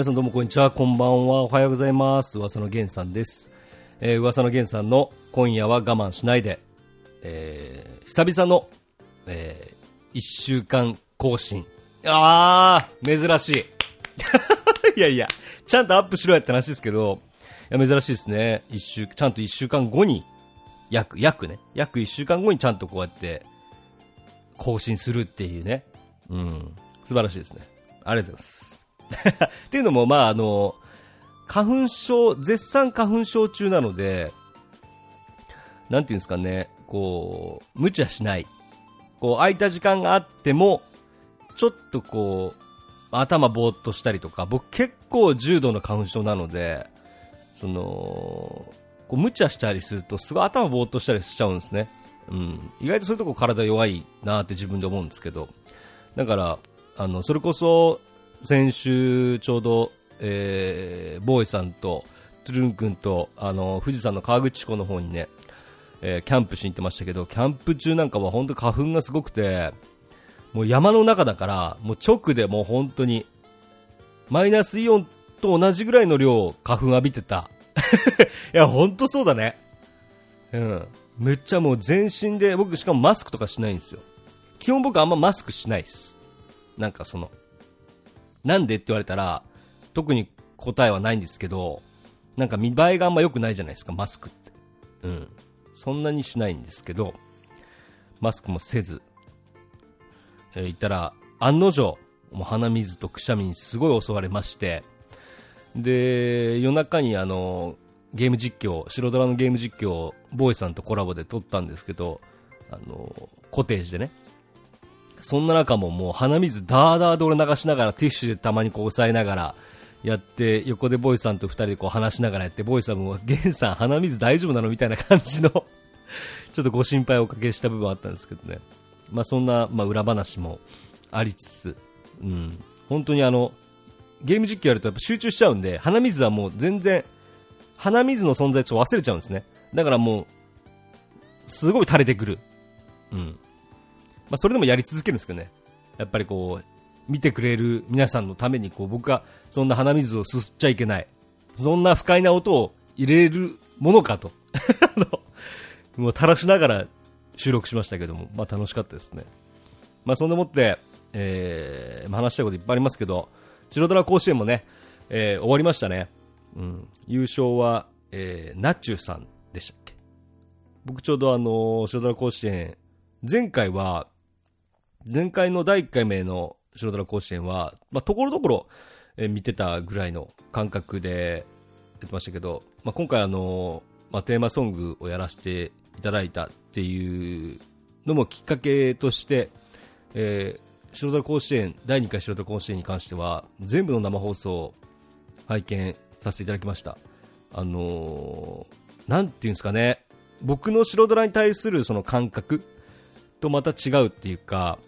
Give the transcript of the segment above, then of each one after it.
皆さんどうもこんにちは、こんばんは、おはようございます。噂の源さんです。えー、噂の源さんの今夜は我慢しないで、えー、久々の、えー、1週間更新。あー、珍しい。いやいや、ちゃんとアップしろやって話ですけど、いや、珍しいですね。一週、ちゃんと1週間後に、約、約ね、約1週間後にちゃんとこうやって、更新するっていうね。うん。素晴らしいですね。ありがとうございます。っていうのも、まあ、あの、花粉症、絶賛花粉症中なので、なんていうんですかね、こう、無茶しない。こう、空いた時間があっても、ちょっとこう、頭ぼーっとしたりとか、僕結構重度の花粉症なので、その、こう無茶したりすると、すごい頭ぼーっとしたりしちゃうんですね。うん。意外とそういうとこ体弱いなって自分で思うんですけど、だから、あの、それこそ、先週ちょうど、えー、ボーイさんと、トゥルン君と、あの、富士山の河口湖の方にね、えーキャンプしに行ってましたけど、キャンプ中なんかは本当花粉がすごくて、もう山の中だから、もう直でもう本当に、マイナスイオンと同じぐらいの量、花粉浴びてた。いや、本当そうだね。うん。めっちゃもう全身で、僕しかもマスクとかしないんですよ。基本僕あんまマスクしないです。なんかその、なんでって言われたら、特に答えはないんですけど、なんか見栄えがあんま良くないじゃないですか、マスクって。うん。そんなにしないんですけど、マスクもせず、えー言ったら、案の定、もう鼻水とくしゃみにすごい襲われまして、で、夜中にあの、ゲーム実況、白ドラのゲーム実況をボーイさんとコラボで撮ったんですけど、あの、コテージでね。そんな中ももう鼻水ダーダーで俺流しながらティッシュでたまにこう押さえながらやって横でボーイさんと二人でこう話しながらやってボーイさんもゲンさん鼻水大丈夫なの？みたいな感じの ちょっとご心配をおかけした部分あったんですけどね。まあそんな、まあ裏話もありつつ、うん。本当にあの、ゲーム実況やるとやっぱ集中しちゃうんで、鼻水はもう全然、鼻水の存在ちょっと忘れちゃうんですね。だからもう、すごい垂れてくる。うん。まあ、それでもやり続けるんですけどね。やっぱりこう、見てくれる皆さんのためにこう、僕はそんな鼻水をすすっちゃいけない。そんな不快な音を入れるものかと。もう垂らしながら収録しましたけども、まあ楽しかったですね。まあそんなもって、えー、ま話したいこといっぱいありますけど、白ドラ甲子園もね、えー終わりましたね。うん。優勝は、えー、ナッチュさんでしたっけ僕ちょうどあの、白ドラ甲子園、前回は、前回の第1回目の白ドラ甲子園は、まあ、ところどころ、え見てたぐらいの感覚でやってましたけど、まあ、今回あの、まあ、テーマソングをやらせていただいたっていうのもきっかけとして、えー白ドラ甲子園、第2回白ドラ甲子園に関しては、全部の生放送を拝見させていただきました。あのーなんていうんですかね、僕の白ドラに対するその感覚とまた違うっていうか、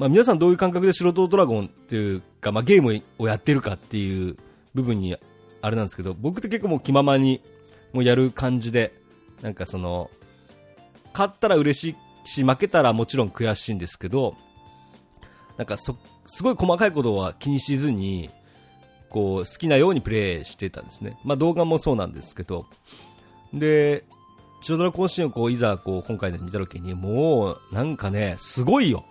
まあ、皆さんどういう感覚で白ドドラゴンっていうか、まあ、ゲームをやってるかっていう部分にあれなんですけど、僕って結構もう気ままにもうやる感じで、なんかその、勝ったら嬉しいし、負けたらもちろん悔しいんですけど、なんか、すごい細かいことは気にしずに、こう、好きなようにプレイしてたんですね。まあ動画もそうなんですけど、で、白ドラ甲子園をこういざこう今回で見た時にもうなんかねすごいよ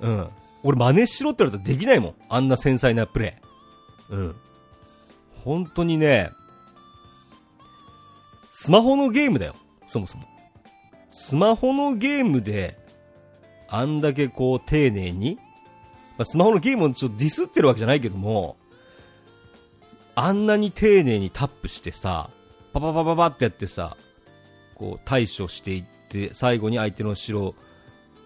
うん。俺真似しろって言われたらできないもん。あんな繊細なプレイ。うん。本当にねスマホのゲームだよ。そもそも。スマホのゲームであんだけこう丁寧に、まあ、スマホのゲームをちょっとディスってるわけじゃないけどもあんなに丁寧にタップしてさパパパパパってやってさこう対処していって最後に相手の城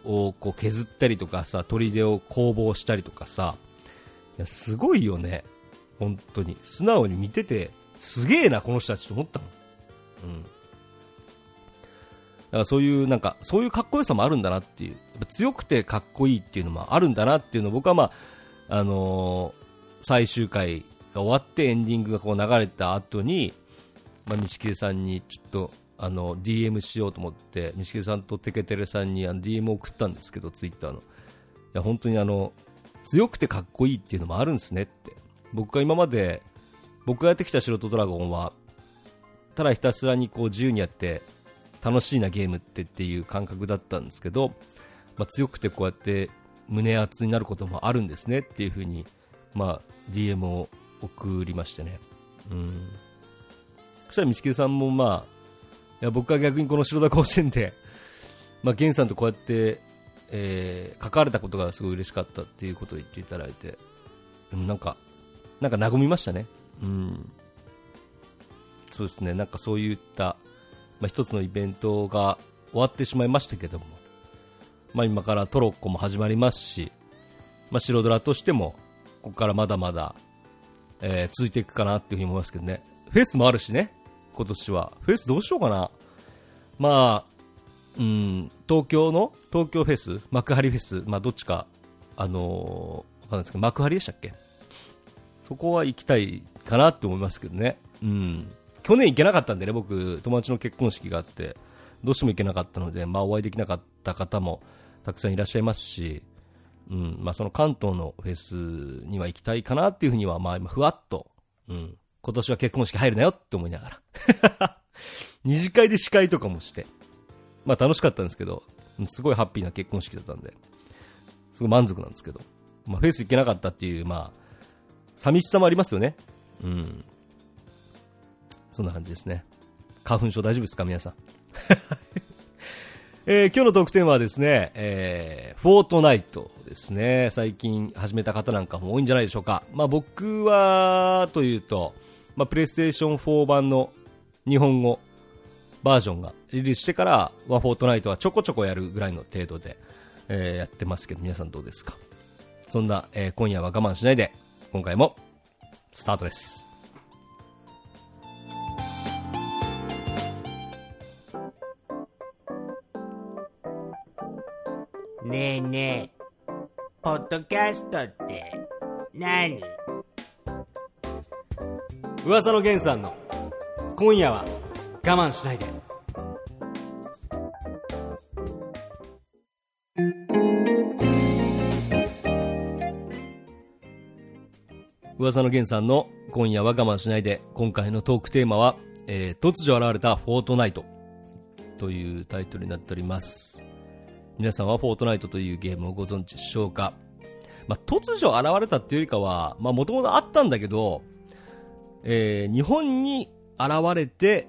をこう削ったりとかさ砦を攻防したりとかさいやすごいよね。本当に。素直に見ててすげえなこの人たちと思ったもんうん。だからそういうなんかそういうかっこよさもあるんだなっていう。やっぱ強くてかっこいいっていうのもあるんだなっていうのを僕はまああのー最終回が終わってエンディングがこう流れた後にまあ、錦木さんにちょっとあの DM しようと思って錦木さんとテケテレさんに DM を送ったんですけどツイッターの。いや本当にあの強くてかっこいいっていうのもあるんですねって。僕が今まで僕がやってきた素人ドラゴンはただひたすらにこう自由にやって楽しいなゲームってっていう感覚だったんですけど、まあ、強くてこうやって胸熱になることもあるんですねっていう風にまあ DM を送りましてね。うん。そしたらミさんもまあいや僕は逆にこの白田甲子園で まあ源さんとこうやってえー、関われたことがすごい嬉しかったっていうことを言っていただいて、うん、なんか、なんか和みましたね。うん。そうですね、なんかそういった、まあ、一つのイベントが終わってしまいましたけども、まあ、今からトロッコも始まりますし、まあ、白ドラとしても、ここからまだまだ、えー、続いていくかなっていうふうに思いますけどね。フェスもあるしね、今年は。フェスどうしようかな。まあ、うん、東京の、東京フェス、幕張フェス、まあどっちか、あのー、わかんないですけど、幕張でしたっけ？そこは行きたいかなって思いますけどね。うん。去年行けなかったんでね、僕、友達の結婚式があって、どうしても行けなかったので、まあ、お会いできなかった方もたくさんいらっしゃいますし、うんまあ、その関東のフェスには行きたいかなっていうふうには、まあ、今、ふわっと、うん、今年は結婚式入るなよって思いながら 二次会で司会とかもして、まあ、楽しかったんですけど、すごいハッピーな結婚式だったんで、すごい満足なんですけど、まあ、フェス行けなかったっていう、まあ、寂しさもありますよね。うん。そんな感じですね。花粉症大丈夫ですか皆さん？えー、今日のトークテーマはですね、えー、フォートナイトですね。最近始めた方なんかも多いんじゃないでしょうか。まあ僕は、というと、まあプレイステーション4版の日本語バージョンがリリースしてから、フォートナイトはちょこちょこやるぐらいの程度で、えー、やってますけど、皆さんどうですか？そんな、えー、今夜は我慢しないで、今回もスタートです。ねえねえ、ポッドキャストって何？噂の源さんの今夜は我慢しないで。噂の源さんの今夜は我慢しないで、今回のトークテーマは、えー、突如現れたフォートナイトというタイトルになっております。皆さんはフォートナイトというゲームをご存知でしょうか？まあ、突如現れたっていうよりかは、まあ、もともとあったんだけど、えー、日本に現れて、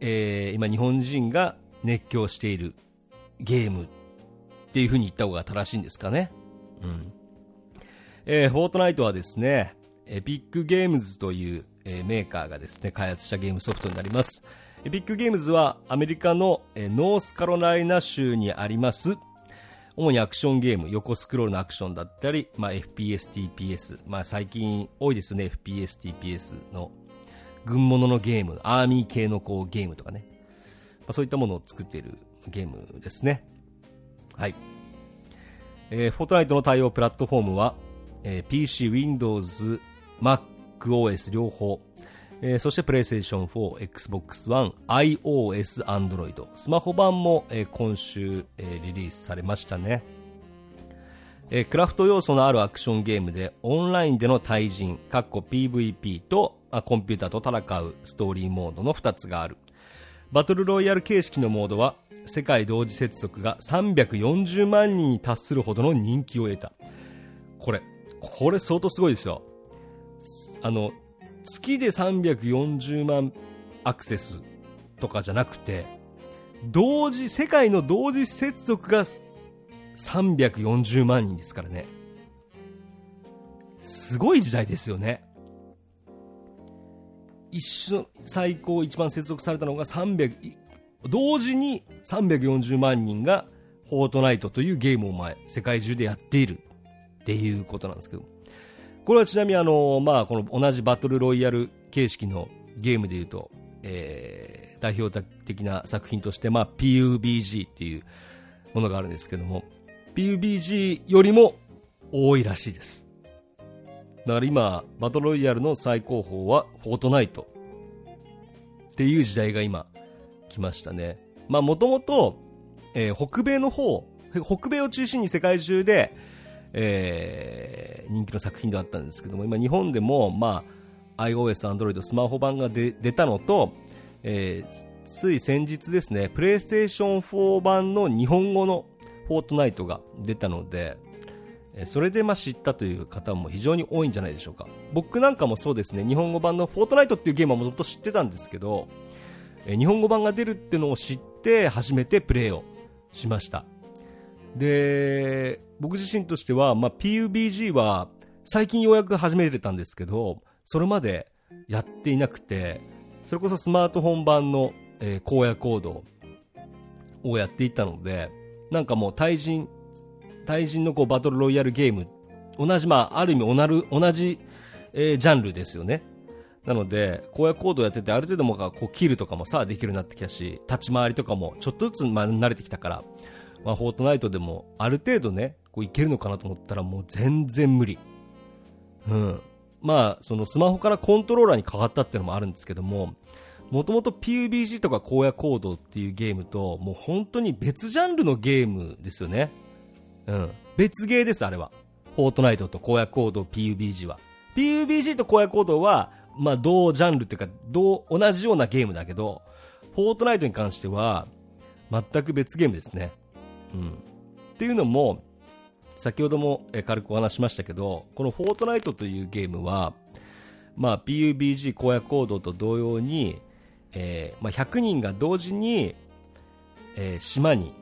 えー、今日本人が熱狂しているゲームっていう風に言った方が正しいんですかね。うん。えー、フォートナイトはですね、エピックゲームズという、えー、メーカーがですね、開発したゲームソフトになります。エピックゲームズはアメリカの、えー、ノースカロライナ州にあります、主にアクションゲーム、横スクロールのアクションだったり、まあ、FPS、TPS、まあ、最近多いですよね、FPS、TPS の軍物のゲーム、アーミー系のこうゲームとかね、まあ、そういったものを作っているゲームですね。はい。えー、フォートナイトの対応プラットフォームは、えー、PC、Windows、MacOS 両方、えー、そして PlayStation 4、Xbox One、iOS、Android、スマホ版も、えー、今週、えー、リリースされましたね。えー、クラフト要素のあるアクションゲームでオンラインでの対人、かっこ PVP とあコンピューターと戦うストーリーモードの2つがある。バトルロイヤル形式のモードは世界同時接続が340万人に達するほどの人気を得た。これ、これ相当すごいですよ。あの、月で340万アクセスとかじゃなくて、同時、世界の同時接続が340万人ですからね。すごい時代ですよね。一瞬、最高一番接続されたのが300、同時に340万人がフォートナイトというゲームを前、世界中でやっているっていうことなんですけど、これはちなみにあの、まあ、この同じバトルロイヤル形式のゲームでいうと、えー、代表的な作品として、まあ、PUBG っていうものがあるんですけども、PUBG よりも多いらしいです。だから今、バトルロイヤルの最高峰はフォートナイトっていう時代が今来ましたね。まあもともと、えー、北米の方、北米を中心に世界中で、えー、人気の作品ではあったんですけども、今日本でも、まあ、iOS、Android、スマホ版が出たのと、えー、つい先日ですね、プレイステーション4版の日本語のフォートナイトが出たので、それでま知ったという方も非常に多いんじゃないでしょうか。僕なんかもそうですね、日本語版のフォートナイトっていうゲームはもともと知ってたんですけど、日本語版が出るってのを知って初めてプレイをしました。で、僕自身としては、まあ、PUBG は最近ようやく始めてたんですけど、それまでやっていなくて、それこそスマートフォン版の、えー、荒野行動をやっていたので、なんかもう対人、対人のこうバトルロイヤルゲーム、同じ、まあ、ある意味同じ、えー、ジャンルですよね。なので、荒野行動やってて、ある程度もこうキルとかもさ、できるようになってきたし、立ち回りとかもちょっとずつ、まあ、慣れてきたから、まあ、フォートナイトでもある程度ね、こういけるのかなと思ったらもう全然無理。うん。まあ、そのスマホからコントローラーに変わったっていうのもあるんですけども、もともと PUBG とか荒野行動っていうゲームと、もう本当に別ジャンルのゲームですよね。うん。別ゲーです、あれは。フォートナイトと荒野行動 PUBG は。PUBG と荒野行動は、まあ同ジャンルっていうか、同、同じようなゲームだけど、フォートナイトに関しては、全く別ゲームですね。うん、っていうのも先ほども軽くお話しましたけどこの「フォートナイト」というゲームは、まあ、PUBG 荒野行動と同様に、えーまあ、100人が同時に、えー、島に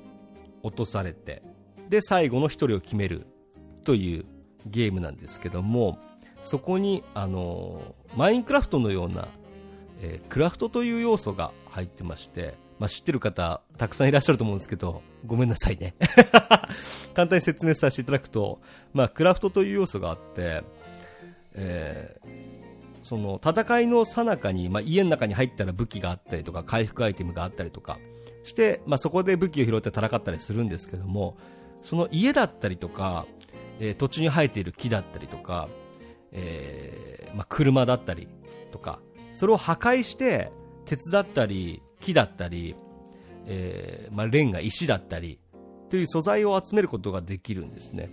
落とされてで最後の1人を決めるというゲームなんですけどもそこに、あのー、マインクラフトのような、えー、クラフトという要素が入ってましてまあ、知ってる方、たくさんいらっしゃると思うんですけど、ごめんなさいね。簡単に説明させていただくと、まあ、クラフトという要素があって、えー、その戦いの最中に、まあ、家の中に入ったら武器があったりとか、回復アイテムがあったりとかして、まあ、そこで武器を拾って戦ったりするんですけども、その家だったりとか、えー、土地に生えている木だったりとか、えーまあ、車だったりとか、それを破壊して、鉄だったり、木だったり、えー、まあ、レンガ、石だったりという素材を集めることができるんですね。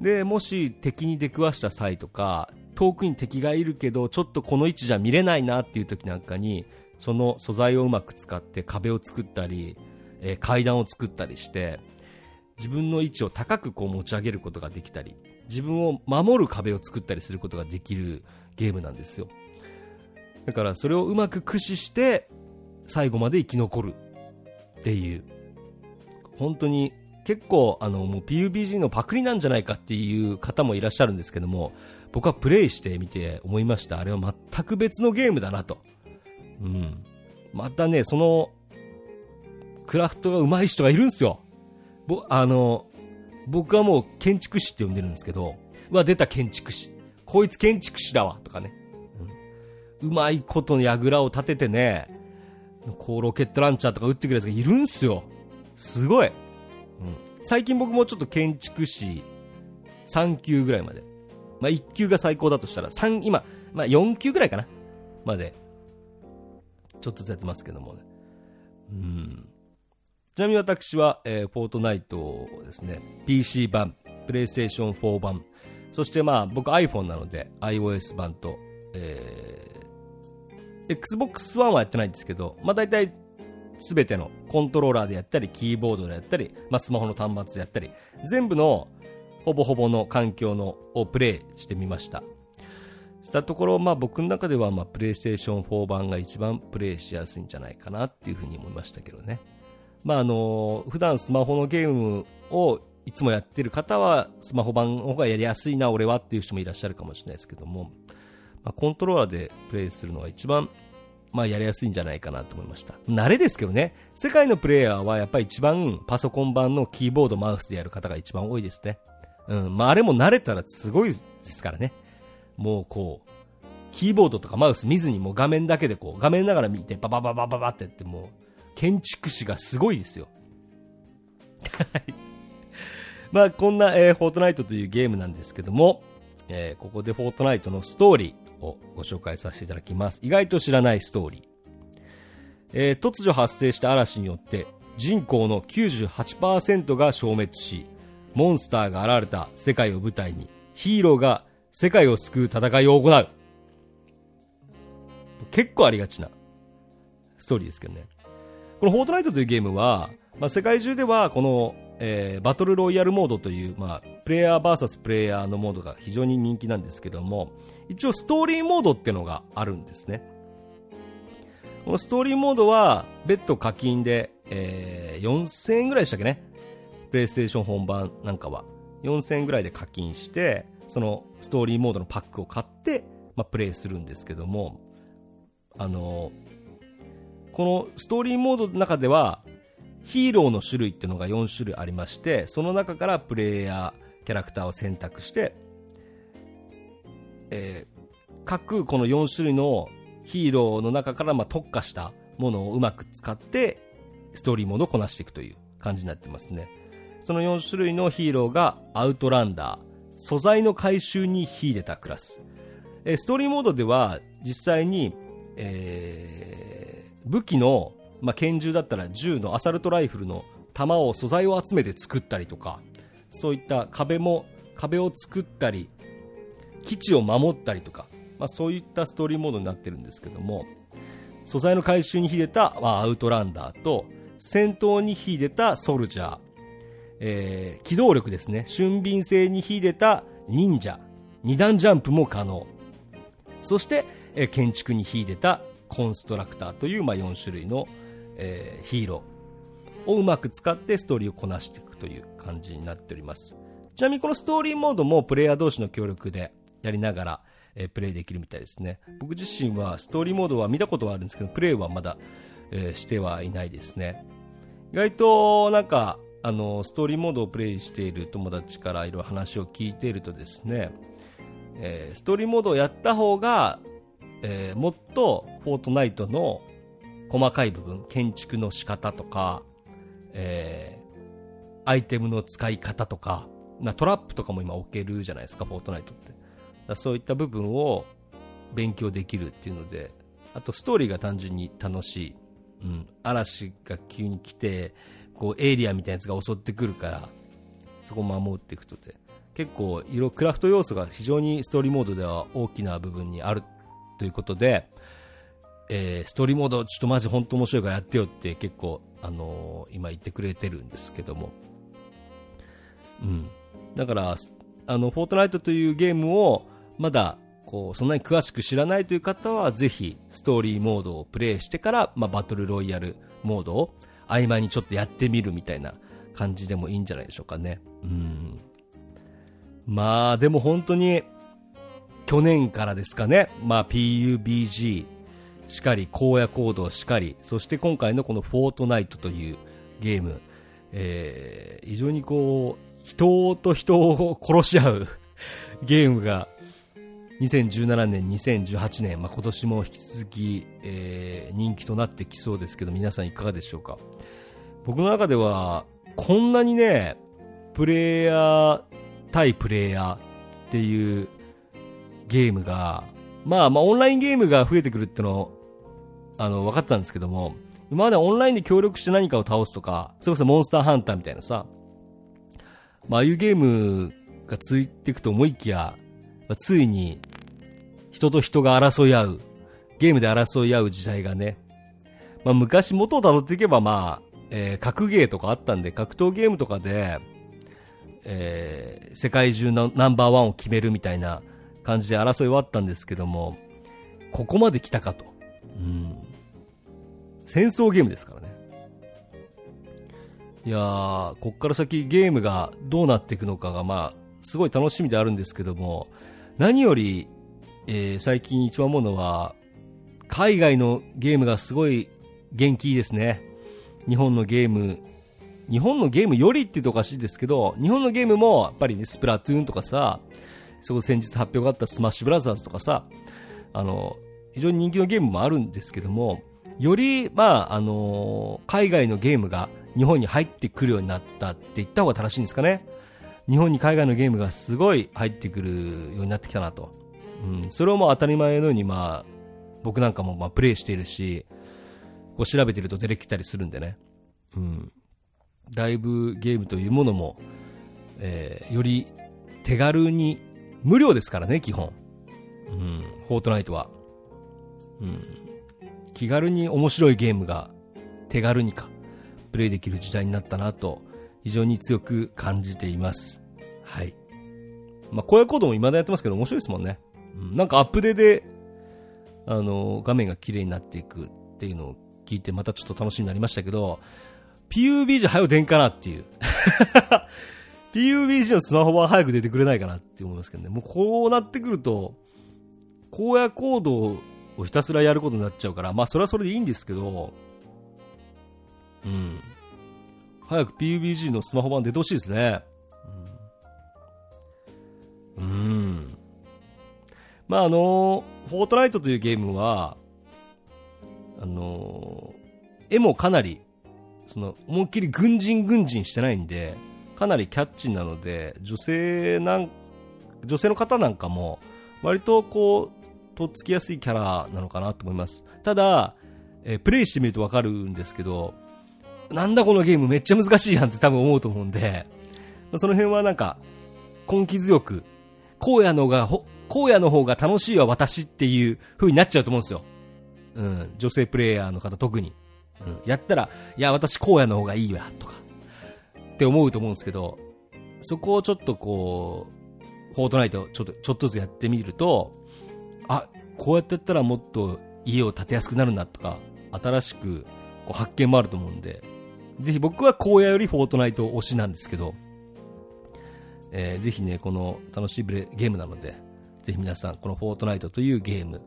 で、もし敵に出くわした際とか、遠くに敵がいるけど、ちょっとこの位置じゃ見れないなっていう時なんかに、その素材をうまく使って壁を作ったり、えー、階段を作ったりして、自分の位置を高くこう持ち上げることができたり、自分を守る壁を作ったりすることができるゲームなんですよ。だからそれをうまく駆使して、最後まで生き残るっていう、本当に結構あのもう PUBG のパクリなんじゃないかっていう方もいらっしゃるんですけども、僕はプレイしてみて思いました。あれは全く別のゲームだなと。うん。またね、その、クラフトが上手い人がいるんですよ。ぼ、あの、僕はもう建築士って呼んでるんですけど、うわ、出た建築士。こいつ建築士だわ、とかね。うん、うまいことの櫓を立ててね、こうロケットランチャーとか撃ってくるやつがいるんすよ。すごい。うん。最近僕もちょっと建築士3級ぐらいまで。まあ1級が最高だとしたら3、今、まあ4級ぐらいかなまで。ちょっとずつやってますけどもね。うん。ちなみに私は、えー、フォートナイトですね、PC 版、プレイステーション4版、そしてまあ僕 iPhone なので iOS 版と、えー Xbox One はやってないんですけど、まあ大体全てのコントローラーでやったり、キーボードでやったり、まあスマホの端末でやったり、全部のほぼほぼの環境のをプレイしてみました。したところ、まあ僕の中では、まあプレイステーション4版が一番プレイしやすいんじゃないかなっていうふうに思いましたけどね。まああの、普段スマホのゲームをいつもやってる方は、スマホ版の方がやりやすいな、俺はっていう人もいらっしゃるかもしれないですけども、まあ、コントローラーでプレイするのが一番、まあ、やりやすいんじゃないかなと思いました。慣れですけどね、世界のプレイヤーはやっぱり一番パソコン版のキーボード、マウスでやる方が一番多いですね。うん、まあ、あれも慣れたらすごいですからね。もうこう、キーボードとかマウス見ずにもう画面だけでこう、画面ながら見てババババババってやってもう、建築士がすごいですよ。はい。まあ、こんな、えー、フォートナイトというゲームなんですけども、えー、ここでフォートナイトのストーリーをご紹介させていただきます。意外と知らないストーリー。えー、突如発生した嵐によって人口の98%が消滅し、モンスターが現れた世界を舞台に、ヒーローが世界を救う戦いを行う。結構ありがちなストーリーですけどね。このフォートナイトというゲームは、まあ、世界中ではこの、えー、バトルロイヤルモードという、まあ、プレイヤー VS プレイヤーのモードが非常に人気なんですけども、一応ストーリーモードっていうのがあるんですね。このストーリーモードは、別途課金で、えー、4000円ぐらいでしたっけね？プレイステーション本番なんかは。4000円ぐらいで課金して、そのストーリーモードのパックを買って、まあ、プレイするんですけども、あのこのストーリーモードの中では、ヒーローの種類っていうのが4種類ありまして、その中からプレイヤー、キャラクターを選択して、えー、各この4種類のヒーローの中からま特化したものをうまく使って、ストーリーモードをこなしていくという感じになってますね。その4種類のヒーローがアウトランダー、素材の回収に秀でたクラス。えストーリーモードでは実際に、えー、武器の、まあ、拳銃だったら銃のアサルトライフルの弾を素材を集めて作ったりとか、そういった壁も、壁を作ったり、基地を守ったりとか、まあ、そういったストーリーモードになってるんですけども、素材の回収に秀でた、まあ、アウトランダーと、戦闘に秀でたソルジャー、えー、機動力ですね、俊敏性に秀でた忍者、二段ジャンプも可能。そして、えー、建築に秀でたコンストラクターという、まあ、4種類の、えー、ヒーローをうまく使ってストーリーをこなしていくという感じになっております。ちなみにこのストーリーモードもプレイヤー同士の協力でやりながら、えー、プレイできるみたいですね。僕自身はストーリーモードは見たことはあるんですけど、プレイはまだ、えー、してはいないですね。意外となんか、あの、ストーリーモードをプレイしている友達からいろいろ話を聞いているとですね、えー、ストーリーモードをやった方が、えー、もっとフォートナイトの細かい部分、建築の仕方とか、えー、アイテムの使い方とか、なトラップとかも今置けるじゃないですか、フォートナイトって。だそういった部分を勉強できるっていうので、あとストーリーが単純に楽しい。うん、嵐が急に来て、こうエイリアンみたいなやつが襲ってくるから、そこを守っていくとで、結構色クラフト要素が非常にストーリーモードでは大きな部分にあるということで、えー、ストーリーモードちょっとマジ本当面白いからやってよって結構、あのー、今言ってくれてるんですけども、うん。だから、あの、フォートナイトというゲームをまだこうそんなに詳しく知らないという方はぜひストーリーモードをプレイしてから、まあ、バトルロイヤルモードを合間にちょっとやってみるみたいな感じでもいいんじゃないでしょうかね。うん。まあ、でも本当に、去年からですかね、まあ PUBG しかり、荒野行動しかり、そして今回のこのフォートナイトというゲーム、えー、非常にこう、人と人を殺し合うゲームが2017年、2018年、まあ、今年も引き続き、えー、人気となってきそうですけど、皆さんいかがでしょうか？僕の中では、こんなにね、プレイヤー対プレイヤーっていうゲームが、まあまあオンラインゲームが増えてくるってのあの、分かったんですけども、今までオンラインで協力して何かを倒すとか、それこそモンスターハンターみたいなさ、まあああいうゲームがついていくと思いきや、ついに人と人が争い合う、ゲームで争い合う時代がね、まあ昔元を辿っていけばまあ、えー、格ゲーとかあったんで、格闘ゲームとかで、えー、世界中のナンバーワンを決めるみたいな感じで争いはあったんですけども、ここまで来たかと。うん。戦争ゲームですからね。いやー、こっから先ゲームがどうなっていくのかが、まあ、すごい楽しみであるんですけども、何より、えー、最近一番思うのは、海外のゲームがすごい元気いいですね。日本のゲーム、日本のゲームよりって言うとおかしいですけど、日本のゲームもやっぱりね、スプラトゥーンとかさ、そこ先日発表があったスマッシュブラザーズとかさ、あの、非常に人気のゲームもあるんですけども、より、まあ、あの海外のゲームが日本に入ってくるようになったって言った方が正しいんですかね。日本に海外のゲームがすごい入ってくるようになってきたなと。うん、それをもう当たり前のように、まあ、僕なんかもまあプレイしているし、こう調べてると出てきたりするんでね。うん。だいぶゲームというものも、えーより手軽に、無料ですからね、基本。うん、フォートナイトは。気軽に面白いゲームが手軽にか、プレイできる時代になったなと、非常に強く感じています。はい。まあ、荒野コードも未だやってますけど面白いですもんね。うん、なんかアップデーで、あの、画面が綺麗になっていくっていうのを聞いて、またちょっと楽しみになりましたけど、PUB じゃ早く出んかなっていう。PUBG のスマホは早く出てくれないかなって思いますけどね。もうこうなってくると、荒野コードをひたすらやることになっちゃうから、まあそれはそれでいいんですけど、うん。早く PUBG のスマホ版出てほしいですね。うん。うんまああの、フォートナイトというゲームは、あの、絵もかなり、その、思いっきり軍人軍人してないんで、かなりキャッチーなので、女性なん、女性の方なんかも、割とこう、とっつきやすいキャラなのかなと思います。ただ、えープレイしてみるとわかるんですけど、なんだこのゲームめっちゃ難しいやんって多分思うと思うんで、その辺はなんか、根気強く、荒野のが、荒野の方が楽しいわ私っていう風になっちゃうと思うんですよ。うん、女性プレイヤーの方特に。うん、やったら、いや私荒野の方がいいわ、とか、って思うと思うんですけど、そこをちょっとこう、フォートナイトちょっと、ちょっとずつやってみると、あ、こうやってやったらもっと家を建てやすくなるんだとか、新しくこう発見もあると思うんで、ぜひ僕は荒野よりフォートナイト推しなんですけど、えーぜひね、この楽しいゲームなので、ぜひ皆さん、このフォートナイトというゲーム、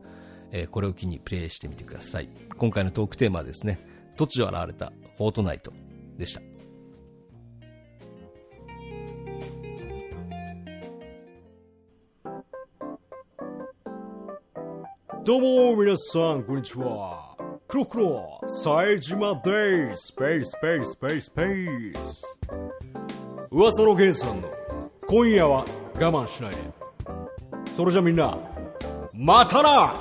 えーこれを機にプレイしてみてください。今回のトークテーマはですね、突如現れたフォートナイトでした。どうも皆さんこんにちは。クロクロ冴島です。スペースペースペーススペース噂の源さんの今夜は我慢しないで。それじゃみんなまたな！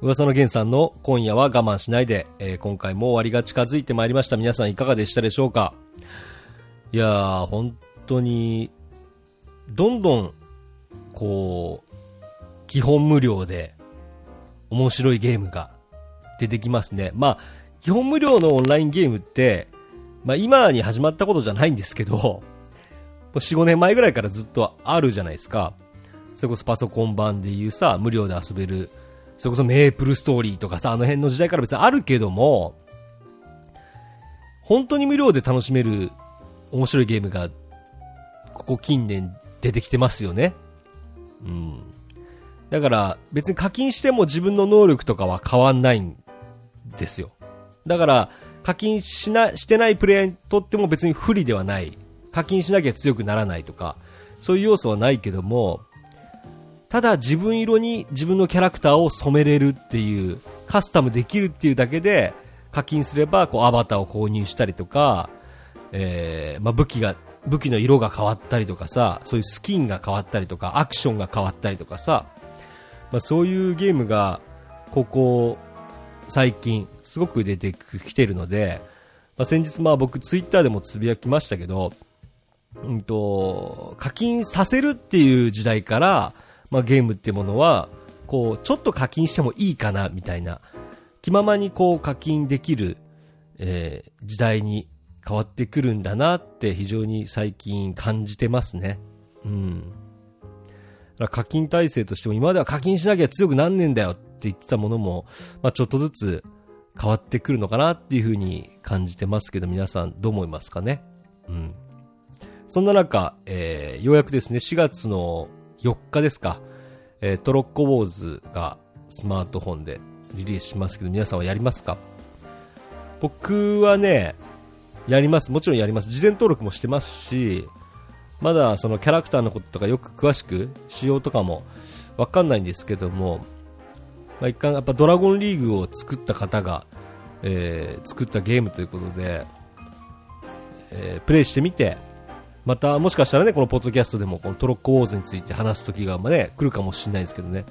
噂の源さんの今夜は我慢しないで、えー今回も終わりが近づいてまいりました。皆さんいかがでしたでしょうか？いやー、本当に、どんどん、こう、基本無料で、面白いゲームが出てきますね。まあ、基本無料のオンラインゲームって、まあ今に始まったことじゃないんですけど、もう4、5年前ぐらいからずっとあるじゃないですか。それこそパソコン版でいうさ、無料で遊べる、それこそメープルストーリーとかさ、あの辺の時代から別にあるけども、本当に無料で楽しめる面白いゲームが、ここ近年出てきてますよね。うん。だから別に課金しても自分の能力とかは変わんないんですよ。だから課金しな、してないプレイヤーにとっても別に不利ではない。課金しなきゃ強くならないとか、そういう要素はないけども、ただ自分色に自分のキャラクターを染めれるっていう、カスタムできるっていうだけで、課金すれば、こう、アバターを購入したりとか、えー、まあ、武器が、武器の色が変わったりとかさ、そういうスキンが変わったりとか、アクションが変わったりとかさ、まあ、そういうゲームが、ここ、最近、すごく出てきてるので、まあ、先日まあ僕ツイッターでもつぶやきましたけど、うんと、課金させるっていう時代から、まあ、ゲームってものは、こう、ちょっと課金してもいいかな、みたいな、気ままにこう課金できる、えー時代に変わってくるんだなって非常に最近感じてますね。うん。だから課金体制としても今までは課金しなきゃ強くなんねえんだよって言ってたものも、まあ、ちょっとずつ変わってくるのかなっていうふうに感じてますけど、皆さんどう思いますかね？うん。そんな中、えーようやくですね、4月の4日ですか、えートロッコウォーズがスマートフォンでリリースしますけど、皆さんはやりますか？僕はね、やります。もちろんやります。事前登録もしてますし、まだそのキャラクターのこととかよく詳しく、仕様とかもわかんないんですけども、まあ、一貫やっぱドラゴンリーグを作った方が、えー作ったゲームということで、えープレイしてみて、またもしかしたらね、このポッドキャストでもこのトロッコウォーズについて話す時がまあね、来るかもしれないですけどね。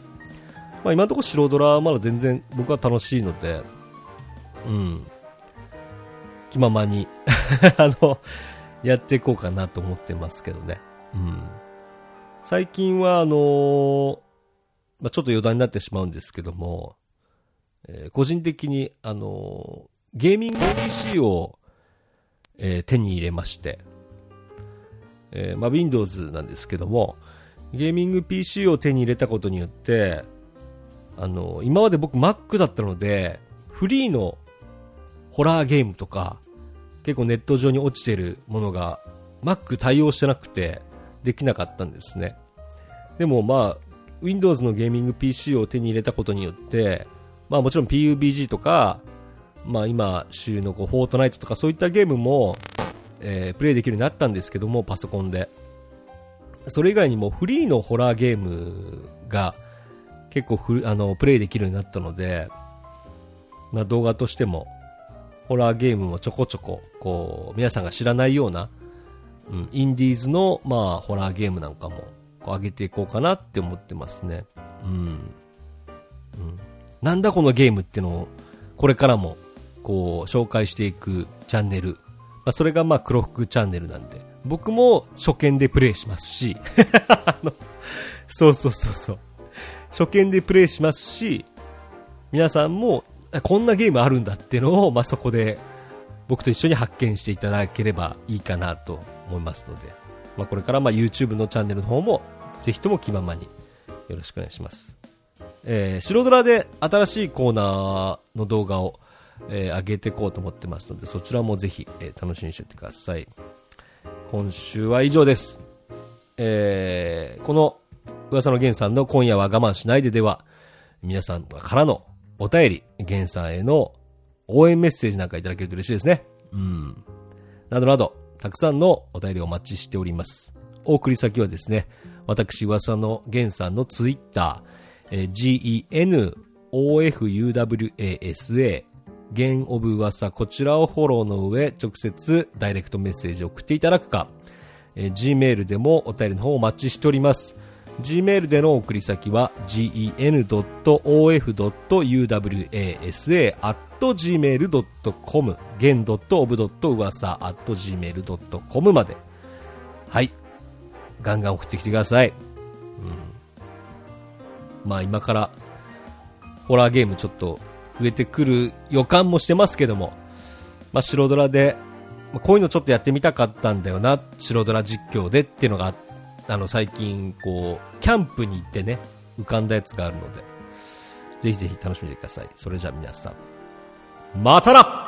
まあ今のところ白ドラはまだ全然僕は楽しいので、うん。気ままに あの、やっていこうかなと思ってますけどね。うん。最近は、あのー、まあ、ちょっと余談になってしまうんですけども、えー、個人的に、あのー、ゲーミング PC を、えー、手に入れまして、えー、まあ、Windows なんですけども、ゲーミング PC を手に入れたことによって、あの、今まで僕 Mac だったので、フリーのホラーゲームとか、結構ネット上に落ちてるものが Mac 対応してなくてできなかったんですね。でもまあ、Windows のゲーミング PC を手に入れたことによって、まあもちろん PUBG とか、まあ今主流のこうフォートナイトとかそういったゲームも、えー、プレイできるようになったんですけども、パソコンで。それ以外にもフリーのホラーゲームが結構あのプレイできるようになったので、まあ、動画としてもホラーゲームもちょこちょここう皆さんが知らないような、うん、インディーズの、まあ、ホラーゲームなんかもこう上げていこうかなって思ってますね。うん。うん。なんだこのゲームってのをこれからもこう紹介していくチャンネル。まあ、それがまあ黒服チャンネルなんで。僕も初見でプレイしますし あのそうそうそうそう。初見でプレイしますし、皆さんもこんなゲームあるんだっていうのを、まあ、そこで僕と一緒に発見していただければいいかなと思いますので、まあ、これからまあ YouTube のチャンネルの方もぜひとも気ままによろしくお願いします。えー、白ドラで新しいコーナーの動画を、えー、上げていこうと思ってますので、そちらもぜひ、えー、楽しみにしておいてください。今週は以上です。えー、この噂の源さんの今夜は我慢しないででは、皆さんからのお便り、源さんへの応援メッセージなんかいただけると嬉しいですね。うん。などなど、たくさんのお便りをお待ちしております。お送り先はですね、私噂の源さんのツイッター、genofuwasa、ゲンオブ噂、こちらをフォローの上、直接ダイレクトメッセージを送っていただくか、えー、Gmail でもお便りの方をお待ちしております。Gmail での送り先は gen.of.uwasa.gmail.com gen .of.uwasa.gmail.com まで。はい。ガンガン送ってきてください。うん。まあ今からホラーゲームちょっと増えてくる予感もしてますけども、まあ白ドラで、こういうのちょっとやってみたかったんだよな、白ドラ実況でっていうのがあって、あの、最近、こう、キャンプに行ってね、浮かんだやつがあるので、ぜひぜひ楽しみでください。それじゃあ皆さん、またな